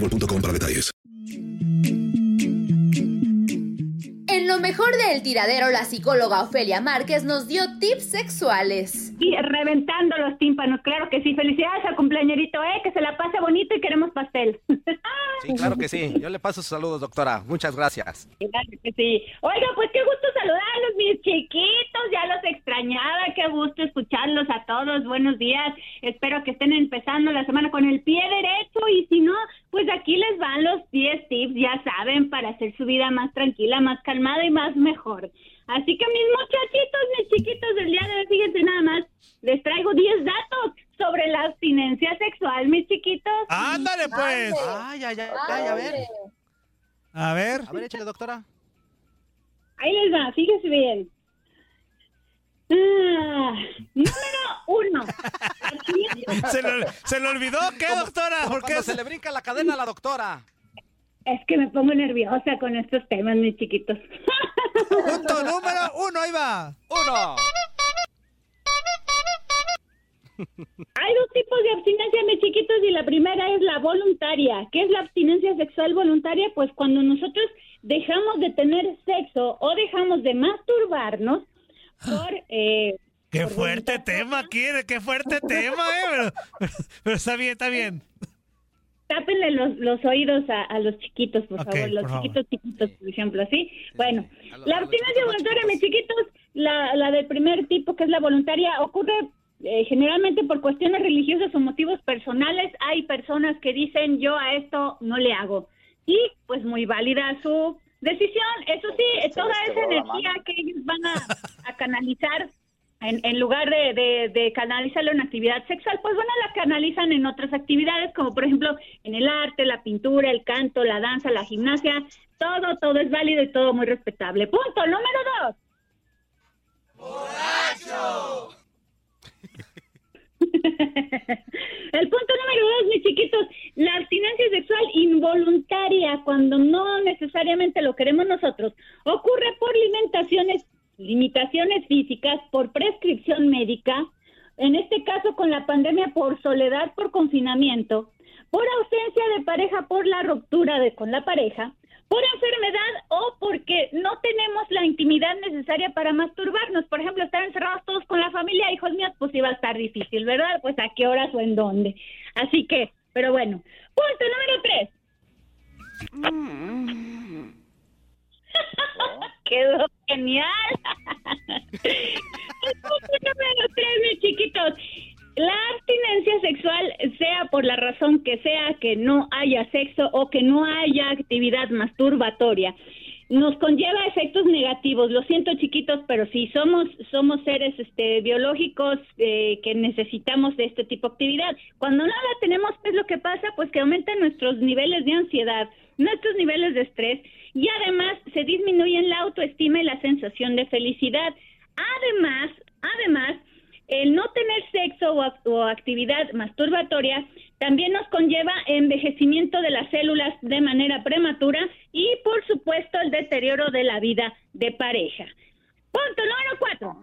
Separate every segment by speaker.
Speaker 1: boostmobile.com para detalles.
Speaker 2: En lo mejor del tiradero, la psicóloga Ofelia Márquez nos dio tips sexuales.
Speaker 3: Y reventando los tímpanos, claro que sí. Felicidades al cumpleañerito, ¿eh? Que se la pase bonito y queremos pastel.
Speaker 4: Sí, claro que sí. Yo le paso sus saludos, doctora. Muchas gracias.
Speaker 3: Claro que sí. Oiga, pues qué gusto saludarlos, mis chiquitos. Ya los extrañaba. Qué gusto escucharlos a todos. Buenos días. Espero que estén empezando la semana con el pie derecho. Y si no, pues aquí les van los 10 tips, ya saben, para hacer su vida más tranquila, más calmada y más mejor. Así que mis muchachitos, mis chiquitos del día de hoy, fíjense nada más, les traigo 10 datos sobre la abstinencia sexual, mis chiquitos.
Speaker 5: Ándale, pues.
Speaker 4: Ay, ay, ay, ay, a ver.
Speaker 5: A ver.
Speaker 4: A ver, échale, doctora.
Speaker 3: Ahí les va, fíjense bien. Ah, número uno.
Speaker 5: ¿Se le, se le olvidó qué, doctora? ¿Por qué
Speaker 4: Cuando se le brinca la cadena a la doctora.
Speaker 3: Es que me pongo nerviosa con estos temas, mis chiquitos.
Speaker 5: Punto número uno, ahí va.
Speaker 4: Uno.
Speaker 3: Hay dos tipos de abstinencia, mis chiquitos, y la primera es la voluntaria. ¿Qué es la abstinencia sexual voluntaria? Pues cuando nosotros dejamos de tener sexo o dejamos de masturbarnos por... Eh,
Speaker 5: Qué
Speaker 3: por
Speaker 5: fuerte tema, quiere, qué fuerte tema, eh. Pero, pero- pero está bien, está bien.
Speaker 3: Tápenle los, los oídos a, a los chiquitos, por favor, los
Speaker 5: por favor.
Speaker 3: chiquitos chiquitos, por ejemplo, ¿sí? Bueno,
Speaker 4: A los-
Speaker 3: la abstinencia voluntaria, mis chiquitos, la, la del primer tipo, que es la voluntaria, ocurre eh, generalmente por cuestiones religiosas o motivos personales. Hay personas que dicen, yo a esto no le hago. Y pues muy válida su decisión. Eso sí, toda esa energía que ellos van a, canalizar en, en lugar de, canalizarlo en actividad sexual, pues bueno, la canalizan en otras actividades, como por ejemplo en el arte, la pintura, el canto, la danza, la gimnasia. Todo, todo es válido y todo muy respetable. Punto número dos. El punto número dos, mis chiquitos, la abstinencia sexual involuntaria, cuando no necesariamente lo queremos nosotros, ocurre por limitaciones, limitaciones físicas, por prescripción médica, en este caso con la pandemia por soledad, por confinamiento, por ausencia de pareja, por la ruptura de con la pareja, por enfermedad o porque no tenemos la intimidad necesaria para masturbarnos. Por ejemplo, estar encerrados todos con la familia, hijos míos, pues iba a estar difícil, ¿verdad? Pues a qué horas o en dónde. Así que, pero bueno. Punto número tres. Quedó genial. Por la razón que sea, que no haya sexo o que no haya actividad masturbatoria, nos conlleva efectos negativos. Lo siento, chiquitos, pero sí somos somos seres este, biológicos eh, que necesitamos de este tipo de actividad. Cuando no la tenemos, ¿qué es lo que pasa? Pues que aumentan nuestros niveles de ansiedad, nuestros niveles de estrés y además se disminuyen la autoestima y la sensación de felicidad. Además, además, el no tener sexo o, o, actividad masturbatoria también nos conlleva envejecimiento de las células de manera prematura y, por supuesto, el deterioro de la vida de pareja. Punto número cuatro.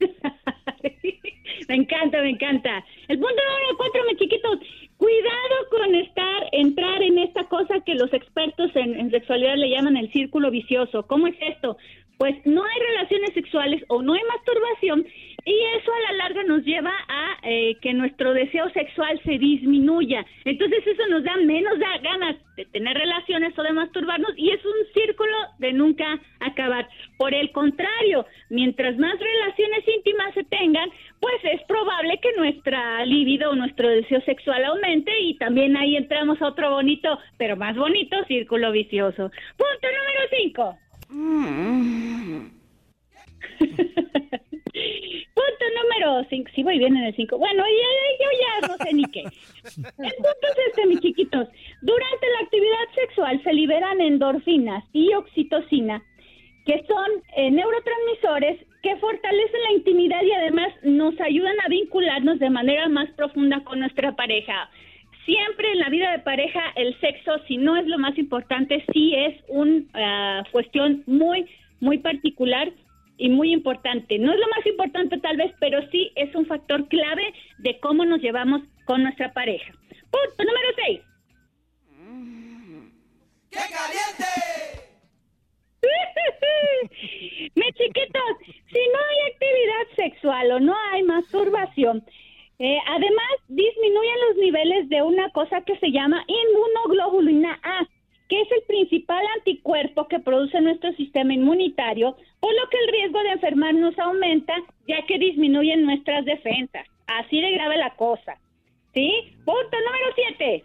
Speaker 3: me encanta, me encanta. El punto número cuatro, mis chiquitos, cuidado con estar, entrar en esta cosa que los expertos en, en sexualidad le llaman el círculo vicioso. ¿Cómo es esto? Pues no hay relaciones sexuales o no hay masturbación y eso a la larga nos lleva a eh, que nuestro deseo sexual se disminuya. Entonces eso nos da menos ganas de tener relaciones o de masturbarnos y es un círculo de nunca acabar. Por el contrario, mientras más relaciones íntimas se tengan, pues es probable que nuestra libido o nuestro deseo sexual aumente y también ahí entramos a otro bonito, pero más bonito círculo vicioso. Punto número 5. Punto número 5. Sí, voy bien en el 5. Bueno, yo, ya no sé ni qué. El punto es este, mis chiquitos. Durante la actividad sexual se liberan endorfinas y oxitocina, que son eh, neurotransmisores que fortalecen la intimidad y además nos ayudan a vincularnos de manera más profunda con nuestra pareja siempre en la vida de pareja el sexo, si no es lo más importante, sí es una cuestión muy, muy particular y muy importante. No es lo más importante tal vez, pero sí es un factor clave de cómo nos llevamos con nuestra pareja. Punto número 6. ¡Qué caliente! Mis chiquitos, si no hay actividad sexual o no hay masturbación, eh, además, disminuyen los niveles de una cosa que se llama inmunoglobulina A, que es el principal anticuerpo que produce nuestro sistema inmunitario, por lo que el riesgo de enfermarnos aumenta, ya que disminuyen nuestras defensas. Así de grave la cosa. ¿Sí? Punto número 7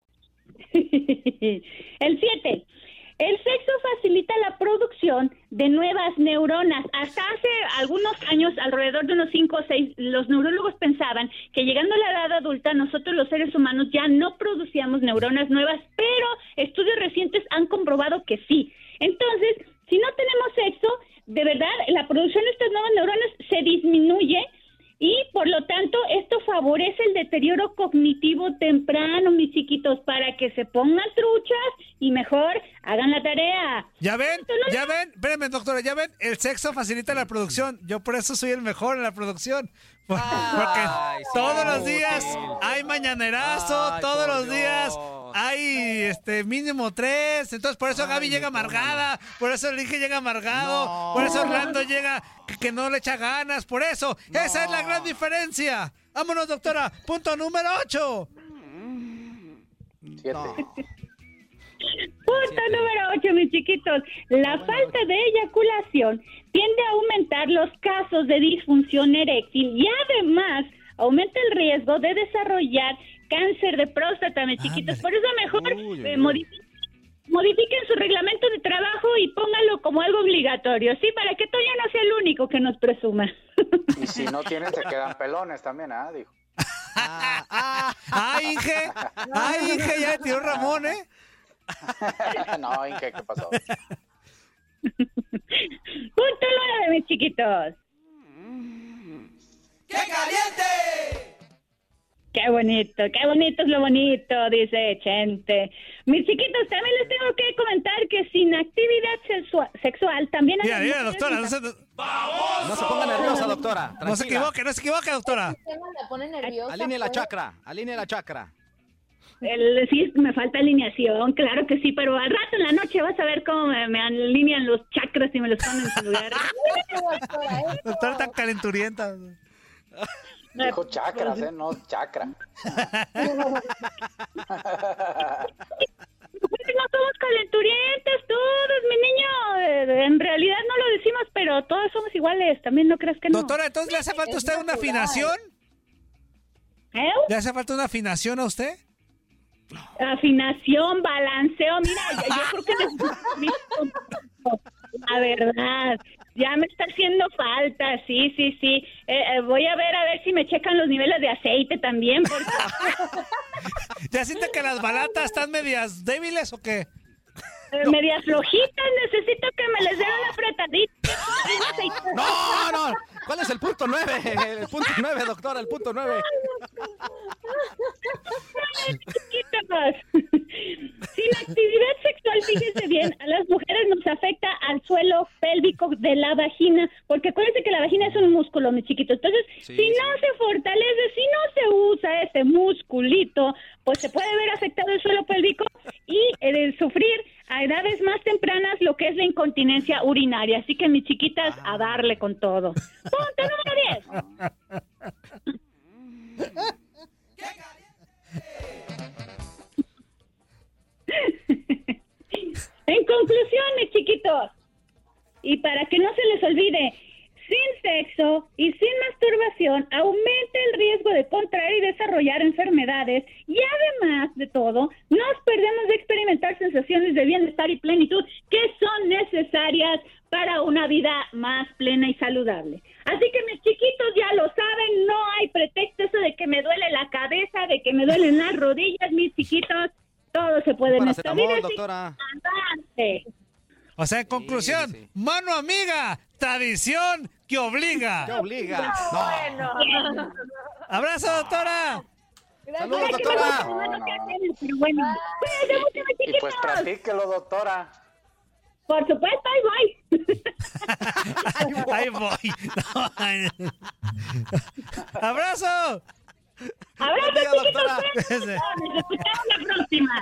Speaker 3: el 7. El sexo facilita la producción de nuevas neuronas. Hasta hace algunos años, alrededor de unos 5 o 6, los neurólogos pensaban que llegando a la edad adulta, nosotros los seres humanos ya no producíamos neuronas nuevas, pero estudios recientes han comprobado que sí. Entonces, si no tenemos sexo, de verdad, la producción de estas nuevas neuronas se disminuye y por lo tanto esto favorece el deterioro cognitivo temprano, mis chiquitos, para que se pongan truchas y mejor hagan la tarea.
Speaker 5: Ya ven, ya ven, espérenme doctora, ya ven, el sexo facilita la producción. Yo por eso soy el mejor en la producción. Porque todos los días hay mañanerazo, todos los días hay este mínimo tres. Entonces por eso Gaby llega amargada, por eso el Inge llega amargado, por eso Orlando llega que, no le echa ganas, por eso. Esa es la gran diferencia. Vámonos, doctora. Punto número ocho.
Speaker 3: Punto número 8, mis chiquitos. La falta de eyaculación tiende a aumentar los casos de disfunción eréctil y además aumenta el riesgo de desarrollar cáncer de próstata, mis chiquitos. Por eso mejor eh, modifiquen, su reglamento de trabajo y pónganlo como algo obligatorio, ¿sí? Para que Toño no sea el único que nos presuma.
Speaker 6: Y si no tienen, se quedan pelones también, ¿ah? Dijo.
Speaker 5: Ah, ah, Inge! ¡Ah, Inge! Ya tiró Ramón, ¿eh?
Speaker 6: no, Inge, ¿qué pasó?
Speaker 3: Punto de mis chiquitos.
Speaker 7: ¡Qué caliente!
Speaker 3: Qué bonito, qué bonito es lo bonito, dice Chente. Mis chiquitos, también les tengo que comentar que sin actividad sexua- sexual también... a
Speaker 5: Mira, mira, doctora, no se,
Speaker 4: No se ponga nerviosa, doctora.
Speaker 5: no se equivoque, no se equivoque, doctora.
Speaker 2: la pone nerviosa.
Speaker 4: Alinee la chakra, alinee la chakra.
Speaker 3: El, sí, me falta alineación, claro que sí, pero al rato en la noche vas a ver cómo me, me alinean los chakras y me los ponen en su lugar.
Speaker 5: Doctora tan calenturienta.
Speaker 6: Dijo chakras, ¿eh? No chakra.
Speaker 3: No somos calenturientas todos, mi niño. Eh, En realidad no lo decimos, pero todos somos iguales. También no creas que no.
Speaker 5: Doctora, entonces le hace falta a usted una afinación.
Speaker 3: ¿Eh?
Speaker 5: ¿Le hace falta una afinación a usted?
Speaker 3: Afinación, balanceo. Mira, yo, yo creo que necesito- La verdad, ya me está haciendo falta. Sí, sí, sí. Eh, eh, voy a ver a ver si me checan los niveles de aceite también. Porque...
Speaker 5: ¿Ya siente que las balatas están medias débiles o qué?
Speaker 3: Eh, Medias flojitas, necesito que me les den una apretadita.
Speaker 4: No, no. ¿Cuál es el punto nueve? El punto nueve, doctora, el punto nueve.
Speaker 3: Chiquitos. Sin actividad sexual, fíjense bien, a las mujeres nos afecta al suelo pélvico de la vagina, porque acuérdense que la vagina es un músculo, mis chiquitos. Entonces,
Speaker 7: Sí,
Speaker 3: si no se fortalece, si no se usa ese musculito, pues se puede ver afectado el suelo pélvico y eh, de sufrir a edades más tempranas lo que es la incontinencia urinaria. Así que, mis chiquitas, a darle Punto número 10. En conclusión, mis chiquitos, y para que no se les olvide, sin sexo y sin masturbación aumenta el riesgo de contraer y desarrollar enfermedades y además de todo, nos perdemos de experimentar sensaciones de bienestar y plenitud que son necesarias para una vida más plena y saludable. Así que mis chiquitos ya lo saben, no hay pretexto eso de que me duele la cabeza, de que me duelen las rodillas, mis chiquitos, todo se puede
Speaker 4: doctora.
Speaker 3: avance.
Speaker 5: O sea, en conclusión, mano amiga, tradición que obliga.
Speaker 4: Que obliga.
Speaker 3: Bueno.
Speaker 5: Abrazo, doctora.
Speaker 4: Saludos, doctora.
Speaker 3: bueno, no, no, pero bueno. Mucho, mis
Speaker 6: Y
Speaker 3: chiquitos.
Speaker 6: Pues.
Speaker 3: Por supuesto, ahí voy.
Speaker 5: Ahí voy. No. Abrazo.
Speaker 3: Abrazo, chiquitos. Nos escuchamos la próxima.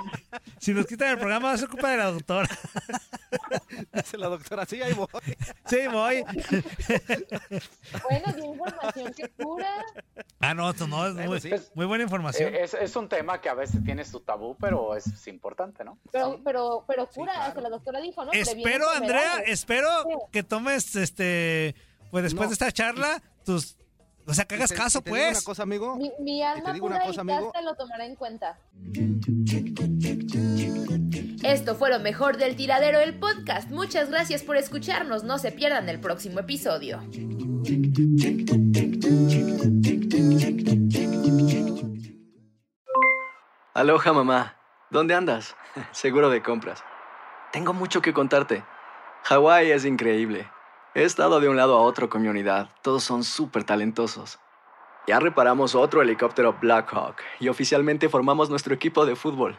Speaker 5: Si nos quitan el programa, va a ser culpa de la doctora.
Speaker 4: Dice la doctora, sí, ahí voy.
Speaker 5: Sí, voy.
Speaker 2: Bueno, dio información que cura.
Speaker 5: Ah, no, esto no, es muy, muy buena información.
Speaker 6: Es, es un tema que a veces tiene su tabú, pero es, es importante, ¿no?
Speaker 2: Pero, pero, pero cura, que la doctora dijo, ¿no? Previene
Speaker 5: Espero, Andrea, espero que tomes, este, pues después de esta charla, tus, o sea, que hagas
Speaker 4: te-
Speaker 5: caso,
Speaker 4: te digo
Speaker 5: pues.
Speaker 4: una cosa, amigo.
Speaker 2: Mi, mi alma
Speaker 4: digo una
Speaker 2: pura
Speaker 4: cosa,
Speaker 2: y
Speaker 4: amigo.
Speaker 2: te lo tomará en cuenta.
Speaker 8: Esto fue lo mejor del tiradero del podcast. Muchas gracias por escucharnos. No se pierdan el próximo episodio.
Speaker 9: Aloha mamá, ¿dónde andas? Seguro de compras. Tengo mucho que contarte. Hawái es increíble. He estado de un lado a otro con mi unidad. Todos son súper talentosos. Ya reparamos otro helicóptero Blackhawk y oficialmente formamos nuestro equipo de fútbol.